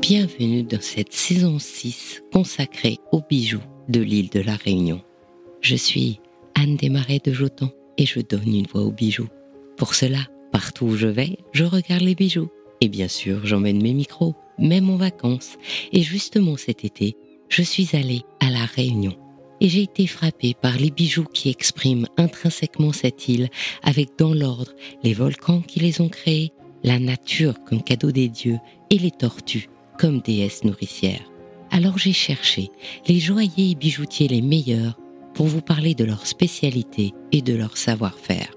Bienvenue dans cette saison 6 consacrée aux bijoux de l'île de la Réunion. Je suis Anne Desmarais de Jotan et je donne une voix aux bijoux. Pour cela, partout où je vais, je regarde les bijoux. Et bien sûr, j'emmène mes micros, même en vacances. Et justement cet été, je suis allée à la Réunion. Et j'ai été frappée par les bijoux qui expriment intrinsèquement cette île, avec dans l'ordre les volcans qui les ont créés, la nature comme cadeau des dieux et les tortues comme déesses nourricières. Alors j'ai cherché les joailliers et bijoutiers les meilleurs pour vous parler de leur spécialité et de leur savoir-faire.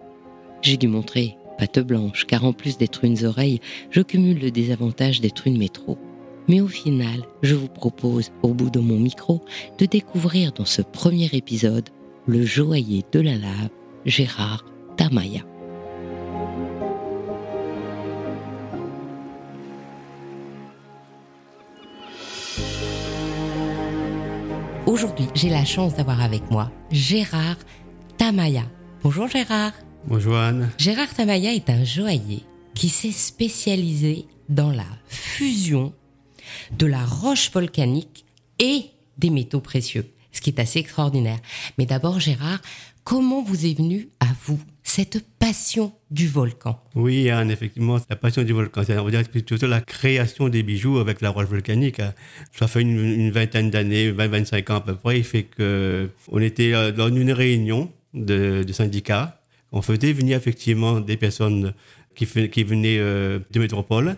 J'ai dû montrer patte blanche, car en plus d'être une oreille, je cumule le désavantage d'être une métro. Mais au final, je vous propose, au bout de mon micro, de découvrir dans ce premier épisode le joaillier de la lave, Gérard Tamaya. Aujourd'hui, j'ai la chance d'avoir avec moi Gérard Tamaya. Bonjour Gérard. Bonjour Anne. Gérard Tamaya est un joaillier qui s'est spécialisé dans la fusion de la roche volcanique et des métaux précieux, ce qui est assez extraordinaire. Mais d'abord Gérard, comment vous est venue à vous cette passion du volcan? Oui, Anne, effectivement, la passion du volcan. On va dire plutôt la création des bijoux avec la roche volcanique. Ça fait une, vingtaine d'années, 20-25 ans à peu près. Il fait que on était euh, dans une réunion de, syndicats. On faisait venir effectivement des personnes qui, qui venaient euh, de métropole.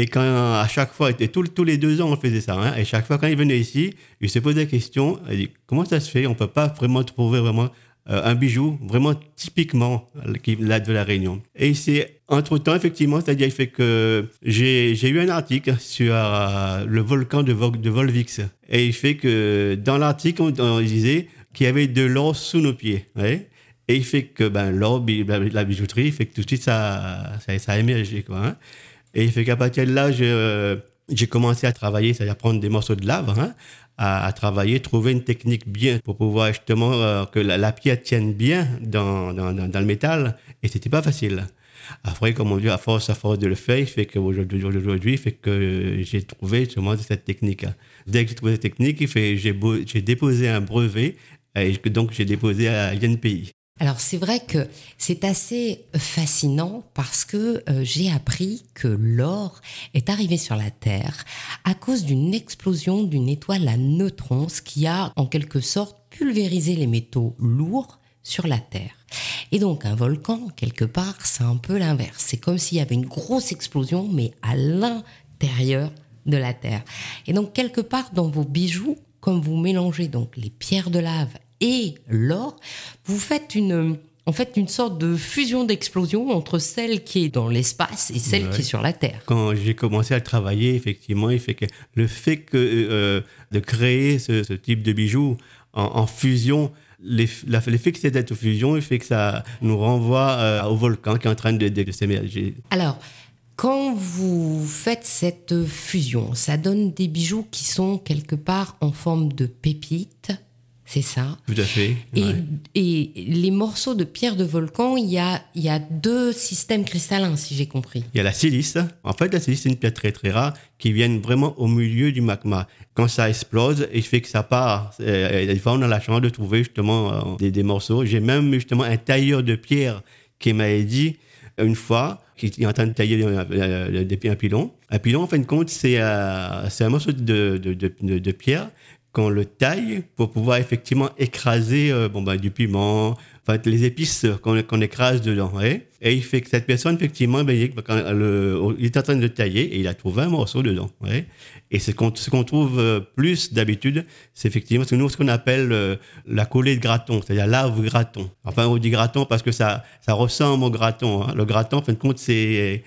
Et quand, à chaque fois, et tous, les deux ans, on faisait ça. Hein, et chaque fois, quand ils venaient ici, ils se posaient la question, ils disaient, comment ça se fait? On ne peut pas vraiment trouver vraiment euh, un bijou vraiment typiquement qui là de la Réunion. Et c'est entre-temps, effectivement, c'est-à-dire fait que j'ai eu un article sur euh, le volcan de, de Volvix. Et il fait que dans l'article, on, disait qu'il y avait de l'or sous nos pieds. Et il fait que ben, l'or, la bijouterie, il fait que tout de suite, ça, ça, a émergé. Quoi, hein. Et il fait qu'à partir de là, euh, j'ai commencé à travailler, c'est-à-dire prendre des morceaux de lave, hein, à, travailler, trouver une technique bien pour pouvoir justement euh, que la, pierre tienne bien dans, le métal. Et c'était pas facile. Après, comme on dit, à force, à force de le faire, il fait qu'aujourd'hui, aujourd'hui, fait que j'ai trouvé justement cette technique. Dès que j'ai trouvé cette technique, j'ai déposé un brevet et donc j'ai déposé à l'INPI. Alors c'est vrai que c'est assez fascinant parce que euh, j'ai appris que l'or est arrivé sur la Terre à cause d'une explosion d'une étoile à neutrons qui a en quelque sorte pulvérisé les métaux lourds sur la Terre. Et donc un volcan, quelque part, c'est un peu l'inverse. C'est comme s'il y avait une grosse explosion, mais à l'intérieur de la Terre. Et donc quelque part dans vos bijoux, comme vous mélangez donc les pierres de lave et l'or, vous faites une, en fait une sorte de fusion d'explosion entre celle qui est dans l'espace et celle qui est sur la Terre. Quand j'ai commencé à travailler, effectivement, il fait que le fait que, euh, de créer ce, type de bijoux en, fusion, l'effet que c'est d'être fusion, il fait que ça nous renvoie euh, au volcan qui est en train de, de s'émerger. Alors, quand vous faites cette fusion, ça donne des bijoux qui sont quelque part en forme de pépites c'est ça. Tout à fait. Et, les morceaux de pierre de volcan, il y a, il y a deux systèmes cristallins, si j'ai compris. Il y a la silice. En fait, la silice, c'est une pierre très très rare qui vient vraiment au milieu du magma. Quand ça explose, il fait que ça part. Euh, des fois, on a la chance de trouver justement euh, des, morceaux. J'ai même justement un tailleur de pierre qui m'a dit une fois qu'il est en train de tailler euh, un pilon. Un pilon, en fin de compte, c'est un morceau de, de, de pierre qu'on le taille pour pouvoir effectivement écraser euh, bon, bah, du piment, enfin, les épices qu'on écrase dedans. Et il fait que cette personne, effectivement, ben, il, est en train de tailler et il a trouvé un morceau dedans. Et ce qu'on trouve euh, plus d'habitude, c'est effectivement ce, ce qu'on appelle euh, la collée de graton, c'est-à-dire lave graton. Enfin, on dit graton parce que ça, ça ressemble au graton. Hein. Le graton, en fin de compte, c'est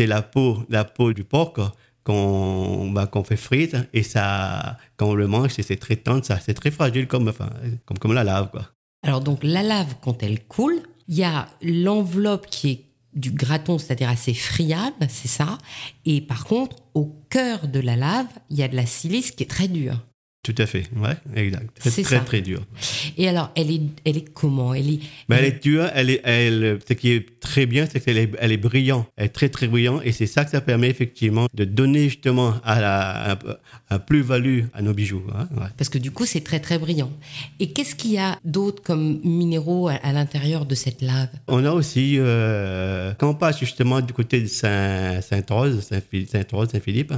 la peau, la peau du porc qu'on bah, fait frite et ça, quand on le mange, c'est très tendre, c'est très fragile comme, enfin, comme, comme la lave. Quoi. Alors donc la lave, quand elle coule, il y a l'enveloppe qui est du graton, c'est-à-dire assez friable, c'est ça. Et par contre, au cœur de la lave, il y a de la silice qui est très dure. Tout à fait, ouais, exact. C'est très, ça. très dur. Et alors, elle est, elle est comment? Elle est. Mais elle est dure, elle est, elle, ce qui est très bien, c'est qu'elle est, elle est brillante. Elle est très, très brillante. Et c'est ça que ça permet effectivement de donner justement à la, un, un plus-value à nos bijoux. hein, ouais. Parce que du coup, c'est très très brillant. Et qu'est-ce qu'il y a d'autre comme minéraux à, à l'intérieur de cette lave? On a aussi, euh, quand on passe justement du côté de Saint- Sainte-Rose, Saint-Phil- Sainte-Rose, Saint-Philippe,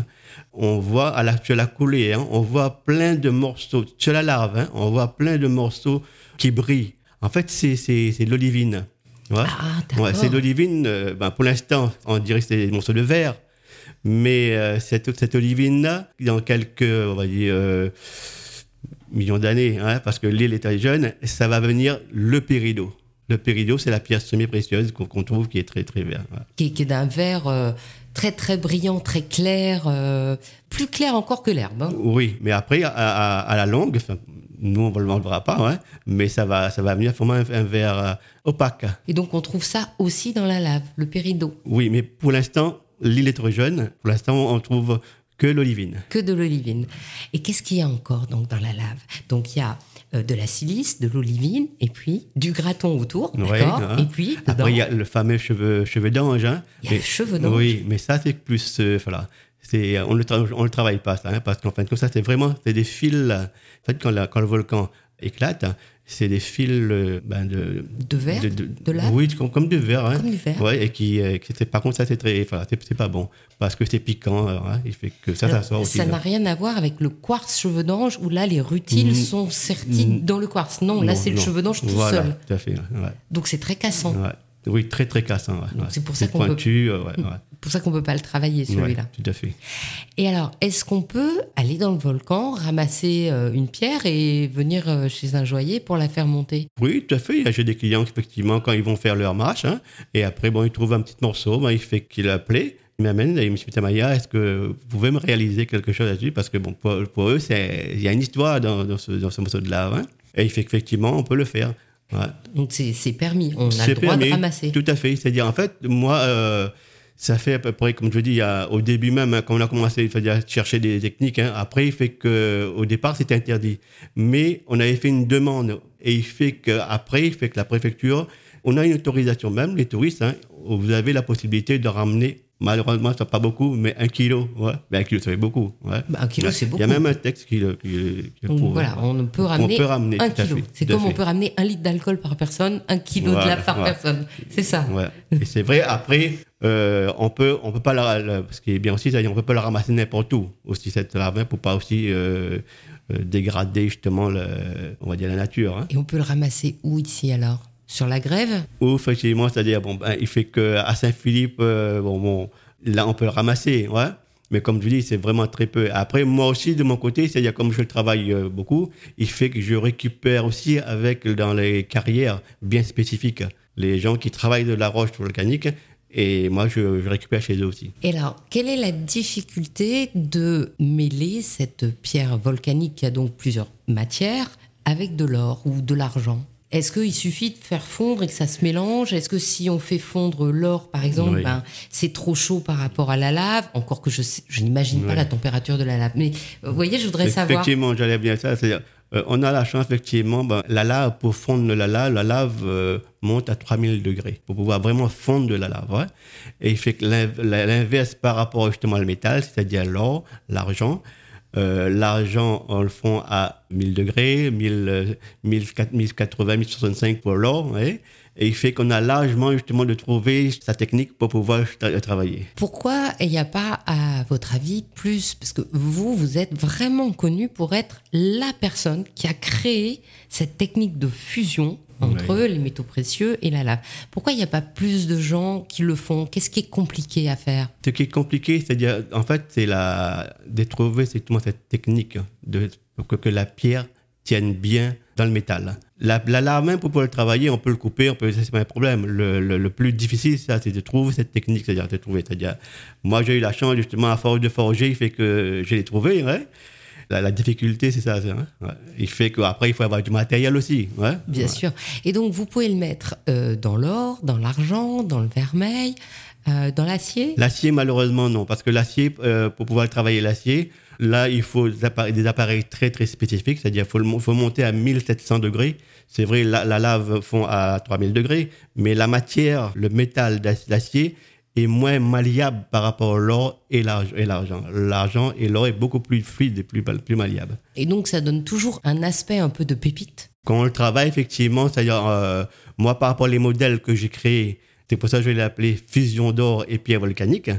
on voit à la, sur la coulée, hein, on voit plein de morceaux, sur la larve, hein, on voit plein de morceaux qui brillent. En fait, c'est, c'est, c'est de l'olivine. Ouais. Ah. Ouais, c'est de l'olivine. euh, ben, pour l'instant, on dirait que c'est des morceaux de verre. Mais euh, cette, cette olivine-là, dans quelques, on va dire, euh, millions d'années, hein, parce que l'île est très jeune, ça va venir le péridot. Le péridot, c'est la pierre semi-précieuse qu'on trouve qui est très, très vert. ouais. qui est, qui est d'un vert euh, très très brillant, très clair, euh, plus clair encore que l'herbe. hein. Oui, mais après, à, à- à la longue, nous, on ne le verra pas, hein, mais ça va, ça va venir former un, un vert euh, opaque. Et donc on trouve ça aussi dans la lave, le péridot, Oui, mais pour l'instant, l'île est trop jeune. Pour l'instant, on trouve que l'olivine. que de l'olivine. Et qu'est-ce qu'il y a encore donc dans la lave? Donc il y a de la silice, de l'olivine, et puis du graton autour, d'accord? hein. Et puis dedans, Après, il y a le fameux cheveu, cheveu d'ange. Hein. Il y a Mais- le cheveu d'ange. Oui, mais ça, c'est plus. euh, voilà. C'est, on ne le, on le travaille pas, ça, hein, parce qu'en fin de compte, ça, c'est vraiment c'est des fils. euh, En fait, quand, la- quand le volcan éclate, hein, c'est des fils euh, ben, de. De verre De lave Oui, comme, comme du verre. Hein. Comme du verre. Ouais, et qui, euh, qui- par contre, ça, c'est très. Voilà, c'est, pas bon, parce que c'est piquant. alors, hein, il fait que ça, Alors, ça sort aussi. ça là. n'a rien à voir avec le quartz cheveu d'ange où là les rutiles Mm. sont sertis Mm. dans le quartz. Non, là c'est le cheveu d'ange tout voilà, seul. Tout à fait. ouais, Donc c'est très cassant. ouais. Oui, très, très cassant. c'est pour ça qu'on peut- pointu, euh, ouais. C'est pour ça qu'on peut pas le travailler Ouais, celui-là. tout à fait. Et alors, est-ce qu'on peut aller dans le volcan, ramasser euh, une pierre et venir euh, chez un joaillier pour la faire monter? Oui, tout à fait. J'ai des clients effectivement, quand ils vont faire leur marche, hein, et après, bon, ils trouvent un petit morceau, ben, il fait qu'il a appelé, il m'amène, et il me dit, Tamaya, est-ce que vous pouvez me réaliser quelque chose là-dessus? Parce que, bon, pour, pour eux, c'est- il y a une histoire dans, dans ce, dans ce morceau de lave, hein, et il fait qu'effectivement, on peut le faire. Ouais. Donc c'est permis, on a C'est le droit permis. de ramasser. Tout à fait. C'est-à-dire, en fait, moi, euh, ça fait à peu près, comme je dis, au début même, hein, quand on a commencé à chercher des techniques, hein, après, il fait que, au départ, c'était interdit. Mais on avait fait une demande. Et il fait qu'après, il fait que la préfecture, on a une autorisation même, les touristes, hein, vous avez la possibilité de ramener, malheureusement, ça pas beaucoup, mais un kilo. Ouais. Mais un kilo, ça fait beaucoup. Ouais. Bah, un kilo, c'est Il y a beaucoup. même un texte qui le, qui prouve. voilà, on peut On ramener, peut ramener, un kilo. C'est comme on peut ramener un litre d'alcool par personne, un kilo de lave par ouais. personne. C'est ça. Ouais. Et c'est vrai, après, euh, on peut, on peut pas la, la- ce qui est bien aussi, c'est qu'on peut pas la ramasser n'importe où, aussi cette lave, pour pas aussi euh, euh, dégrader justement, le, on va dire, la nature. Hein. Et on peut le ramasser où ici alors? Sur la grève Ou effectivement, c'est-à-dire, bon, ben, il fait qu'à Saint-Philippe, euh, bon, bon, là, on peut le ramasser, ouais. Mais comme je dis, c'est vraiment très peu. Après, moi aussi, de mon côté, c'est-à-dire comme je travaille euh, beaucoup, il fait que je récupère aussi avec dans les carrières bien spécifiques les gens qui travaillent de la roche volcanique et moi, je, je récupère chez eux aussi. Et alors, quelle est la difficulté de mêler cette pierre volcanique qui a donc plusieurs matières avec de l'or ou de l'argent? Est-ce qu'il suffit de faire fondre et que ça se mélange? Est-ce que si on fait fondre l'or, par exemple, Oui. ben, c'est trop chaud par rapport à la lave? Encore que je, n'imagine pas la température de la lave. Mais euh, vous voyez, je voudrais savoir. Effectivement, j'allais bien ça. C'est-à-dire, euh, on a la chance, effectivement, ben, la lave, pour fondre la lave, la lave euh, monte à 3000 degrés pour pouvoir vraiment fondre de la lave. Et il fait l'inverse par rapport justement au métal, c'est-à-dire l'or, l'argent. Euh, l'argent, on le fond à 1000 degrés, 1000, euh, 1004 1080, 1065 pour l'or. ouais. Et il fait qu'on a largement justement de trouver sa technique pour pouvoir tra- travailler. Pourquoi il n'y a pas, à votre avis, plus Parce que vous, vous êtes vraiment connu pour être la personne qui a créé cette technique de fusion entre les métaux précieux et la lave. Pourquoi il n'y a pas plus de gens qui le font? Qu'est-ce qui est compliqué à faire? Ce qui est compliqué, c'est-à-dire, en fait, c'est la, de trouver justement cette technique de, pour que, que la pierre tienne bien dans le métal. La, la lave, même pour pouvoir le travailler, on peut le couper, on peut, ça, c'est pas un problème. Le, le, le plus difficile, ça, c'est de trouver cette technique, c'est-à-dire de trouver. C'est-à-dire, moi, j'ai eu la chance, justement, à force de forger, il fait que je l'ai trouvé, ouais. La, la difficulté, c'est ça. hein, ouais. Il fait qu'après, il faut avoir du matériel aussi. Ouais. Bien Ouais. sûr. Et donc, vous pouvez le mettre euh, dans l'or, dans l'argent, dans le vermeil, euh, dans l'acier? L'acier, malheureusement, non. Parce que l'acier, euh, pour pouvoir travailler l'acier, Là, il faut des appareils, des appareils très très spécifiques, c'est-à-dire qu'il faut, faut, monter à 1700 degrés. C'est vrai, la, la, lave fond à 3000 degrés, mais la matière, le métal d'acier, est moins malléable par rapport à l'or et l'argent. L'argent et l'or est beaucoup plus fluide et plus, plus malléable. Et donc, ça donne toujours un aspect un peu de pépite Quand on le travaille, effectivement, c'est-à-dire, euh, moi, par rapport aux modèles que j'ai créés, c'est pour ça que je l'ai appelé fusion d'or et pierre volcanique.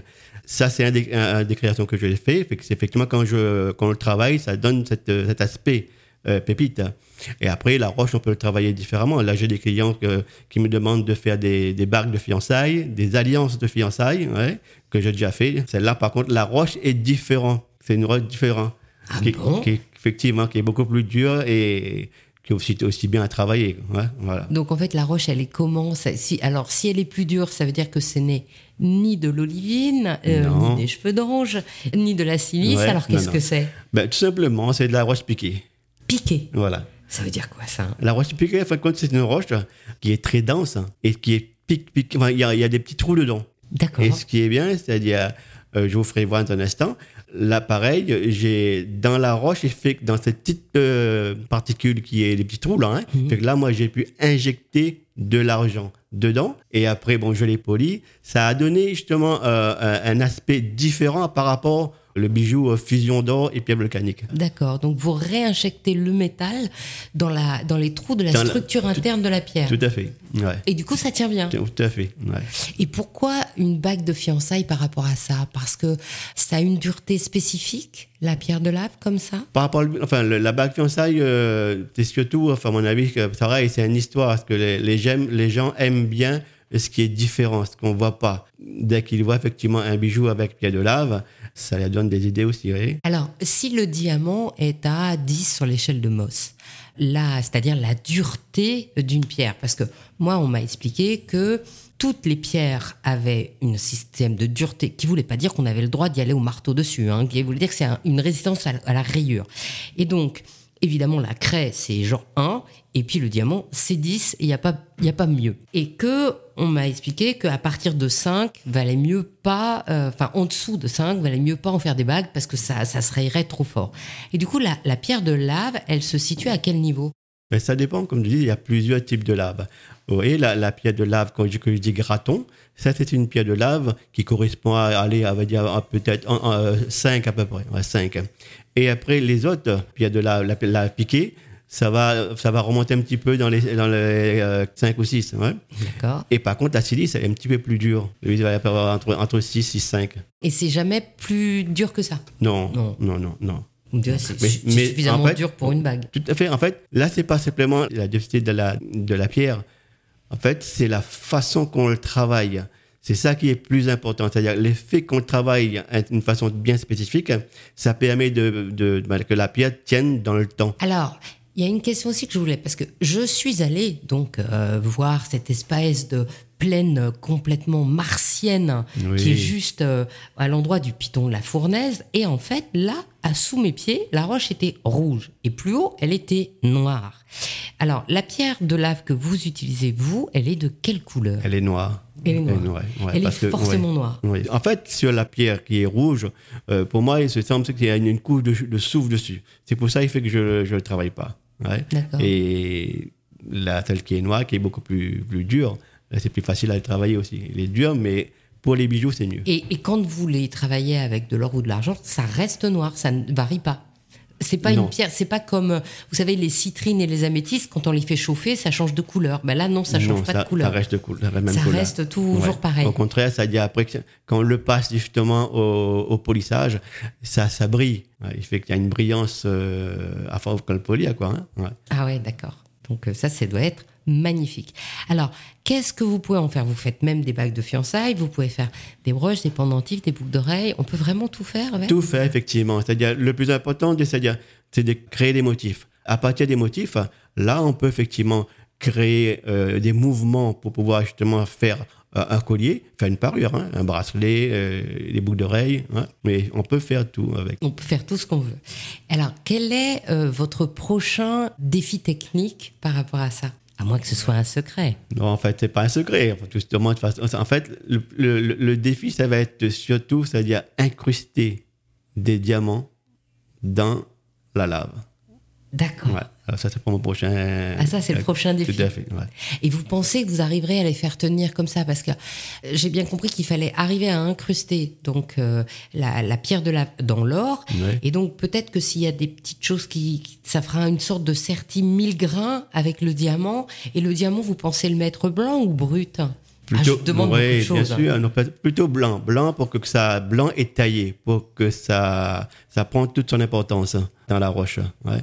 Ça, c'est un, des, créations que je l'ai fait. C'est effectivement quand je quand on le travaille, ça donne cet aspect euh, pépite. Et après, la roche, on peut le travailler différemment. Là, j'ai des clients qui me demandent de faire des, des de fiançailles, des alliances de fiançailles, que j'ai déjà fait. Celle-là, par contre, la roche est différente. C'est une roche différente. Ah qui, bon? qui, effectivement, qui est beaucoup plus dure et qui est aussi, aussi bien à travailler. voilà. Donc en fait, la roche, elle est comment? Si, Alors si elle est plus dure, ça veut dire que ce n'est ni de l'olivine, euh, ni des cheveux d'ange, ni de la silice. alors qu'est-ce que c'est? Ben, Tout simplement, c'est de la roche piquée. Piquée Voilà. Ça veut dire quoi ça? La roche piquée, en fin de compte, c'est une roche qui est très dense et qui est pique, pique. il y, a des petits trous dedans. D'accord. Et ce qui est bien, c'est-à-dire, euh, je vous ferai voir dans un instant, l'appareil, j'ai dans la roche, il fait que dans cette petite euh, particule qui est les petits trous là, hein, mhm. fait que là, moi, j'ai pu injecter de l'argent dedans et après, bon, je l'ai poli. Ça a donné justement euh, un aspect différent par rapport le bijou euh, fusion d'or et pierre volcanique. D'accord. Donc vous réinjectez le métal dans, la, dans les trous de la structure interne de la pierre. Tout à fait. Ouais. Et du coup, ça tient bien. Tout à fait. Ouais. Et pourquoi une bague de fiançailles par rapport à ça? Parce que ça a une dureté spécifique, la pierre de lave, comme ça? Par rapport, enfin, la bague de fiançailles, euh, c'est surtout, enfin, à mon avis, c'est une histoire. Parce que les, les, les gens aiment bien ce qui est différent, ce qu'on voit pas. Dès qu'ils voient effectivement un bijou avec pierre de lave, ça leur donne des idées aussi. Alors, si le diamant est à 10 sur l'échelle de Moss, là, c'est-à-dire la dureté d'une pierre, parce que moi, on m'a expliqué que toutes les pierres avaient un système de dureté qui voulait pas dire qu'on avait le droit d'y aller au marteau dessus, hein, qui voulait dire que c'est une résistance à la rayure. Et donc, évidemment, la craie, c'est genre 1, et puis le diamant, c'est 10, et il n'y a, pas, y a pas mieux. Et que on m'a expliqué qu'à partir de 5, valait mieux pas, euh, enfin en dessous de 5, valait mieux pas en faire des bagues parce que ça, ça se rayerait trop fort. Et du coup, la, la pierre de lave, elle se situe à quel niveau? Ben, Ça dépend, comme je dis, il y a plusieurs types de lave. Vous voyez, la, la pierre de lave, quand je, je dis graton, ça c'est une pierre de lave qui correspond à aller, à, dire, peut-être 5 à peu près, 5. Et après, les autres pierres de lave, la, la piquée, ça va, ça va remonter un petit peu dans les, dans les 5 euh, ou 6. Ouais. D'accord. Et par contre, la silice, est un petit peu plus dur. Il va y avoir entre, entre 6 et 5. Et c'est jamais plus dur que ça? Non, non, non, non. non. C'est suffisamment dur pour une bague. Tout à fait. En fait, là, c'est pas simplement la diversité de la, de la pierre. En fait, c'est la façon qu'on le travaille. C'est ça qui est plus important. C'est-à-dire l'effet qu'on travaille d'une façon bien spécifique, ça permet de, de, de, que la pierre tienne dans le temps. Alors, il y a une question aussi que je voulais, parce que je suis allée donc euh, voir cette espèce de plaine complètement martienne qui est juste euh, à l'endroit du piton de la fournaise. Et en fait, là, à sous mes pieds, la roche était rouge. Et plus haut, elle était noire. Alors, la pierre de lave que vous utilisez, vous, elle est de quelle couleur? Elle est noire. Elle est noire. elle est forcément noire. En fait, sur la pierre qui est rouge, euh, pour moi, il se semble qu'il y a une, couche de, de soufre dessus. C'est pour ça qu'il fait que je ne le travaille pas. Et la celle qui est noire, qui est beaucoup plus, plus dure, c'est plus facile à travailler aussi. Elle est dure, mais pour les bijoux, c'est mieux. Et, et, quand vous les travaillez avec de l'or ou de l'argent, ça reste noir, ça ne varie pas. C'est pas une pierre, c'est pas comme, vous savez, les citrines et les améthystes, quand on les fait chauffer, ça change de couleur. Ben là, non, ça change pas de couleur. Ça reste, ça toujours pareil. Au contraire, ça dit après, quand on le passe justement au, polissage, ça, ça brille. Il fait qu'il y a une brillance euh, à force qu'on le polit, quoi. Hein. Ah ouais, d'accord. Donc euh, ça, ça doit être magnifique. Alors, qu'est-ce que vous pouvez en faire? Vous faites même des bagues de fiançailles, vous pouvez faire des broches, des pendentifs, des boucles d'oreilles. On peut vraiment tout faire avec? Tout faire, effectivement. C'est-à-dire, le plus important, c'est de créer des motifs. À partir des motifs, là, on peut effectivement créer euh, des mouvements pour pouvoir justement faire euh, un collier, faire une parure, hein, un bracelet, euh, des boucles d'oreilles, hein. mais on peut faire tout avec. On peut faire tout ce qu'on veut. Alors, quel est votre prochain défi technique par rapport à ça? À moins que ce soit un secret. Non, en fait, c'est pas un secret. Justement, en fait, le, le, défi, ça va être surtout, c'est-à-dire incruster des diamants dans la lave. D'accord. Ouais. Alors ça, c'est pour mon prochain. Ah, ça, c'est le prochain défi. Tout à fait. Ouais. Et vous pensez que vous arriverez à les faire tenir comme ça? Parce que j'ai bien compris qu'il fallait arriver à incruster donc euh, la, la, pierre de la, dans l'or. Ouais. Et donc, peut-être que s'il y a des petites choses qui, qui, Ça fera une sorte de serti mille grains avec le diamant. Et le diamant, vous pensez le mettre blanc ou brut? Plutôt, ah, je demande ouais, de bien choses. sûr, non, plutôt blanc, blanc pour que ça, blanc et taillé, pour que ça, ça prend toute son importance dans la roche. Ouais.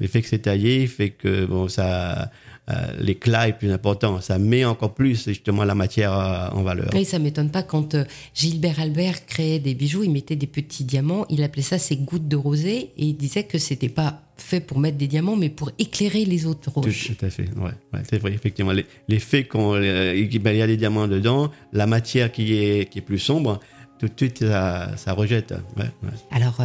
Le fait que c'est taillé fait que bon, ça, euh, l'éclat est plus important. Ça met encore plus justement la matière euh, en valeur. Oui, ça m'étonne pas quand euh, Gilbert Albert créait des bijoux, il mettait des petits diamants, il appelait ça ses gouttes de rosée et il disait que c'était pas fait pour mettre des diamants, mais pour éclairer les autres roches. Tout, tout à fait, ouais, ouais c'est vrai, effectivement. L'effet qu'on, ben, il y a des diamants dedans, la matière qui est, qui est plus sombre, tout de suite, ça, ça rejette. Ouais, ouais. Alors,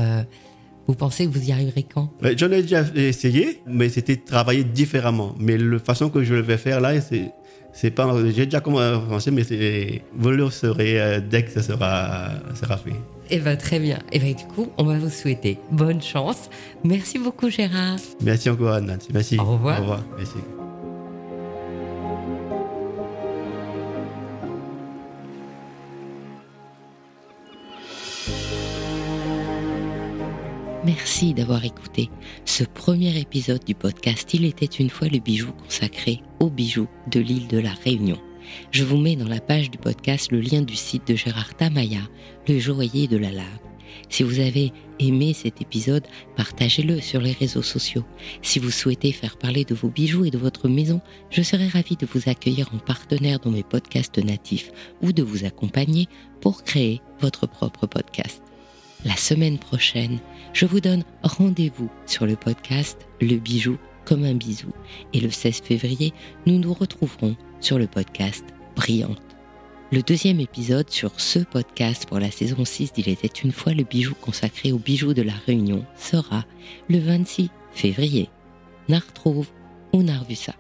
vous pensez que vous y arriverez quand? J'en ai déjà essayé, mais c'était travailler différemment. Mais la façon que je le vais faire là, c'est c'est pas j'ai déjà commencé mais c'est vous le saurez euh, dès que ça sera sera fait. Eh ben très bien. Et eh ben du coup on va vous souhaiter bonne chance. Merci beaucoup Gérard. Merci encore Anne merci. Au revoir. Au revoir. Merci Merci d'avoir écouté ce premier épisode du podcast Il était une fois le bijou consacré aux bijoux de l'île de la Réunion. Je vous mets dans la page du podcast le lien du site de Gérard Tamaya, le joaillier de la lave. Si vous avez aimé cet épisode, partagez-le sur les réseaux sociaux. Si vous souhaitez faire parler de vos bijoux et de votre maison, je serai ravie de vous accueillir en partenaire dans mes podcasts natifs ou de vous accompagner pour créer votre propre podcast. La semaine prochaine, je vous donne rendez-vous sur le podcast Le bijou comme un bisou. Et le 16 février, nous nous retrouverons sur le podcast Brillante. Le deuxième épisode sur ce podcast pour la saison 6 d'Il était une fois le bijou consacré aux bijoux de la Réunion sera le 26 février. N'a retrouve ou n'a revu ça.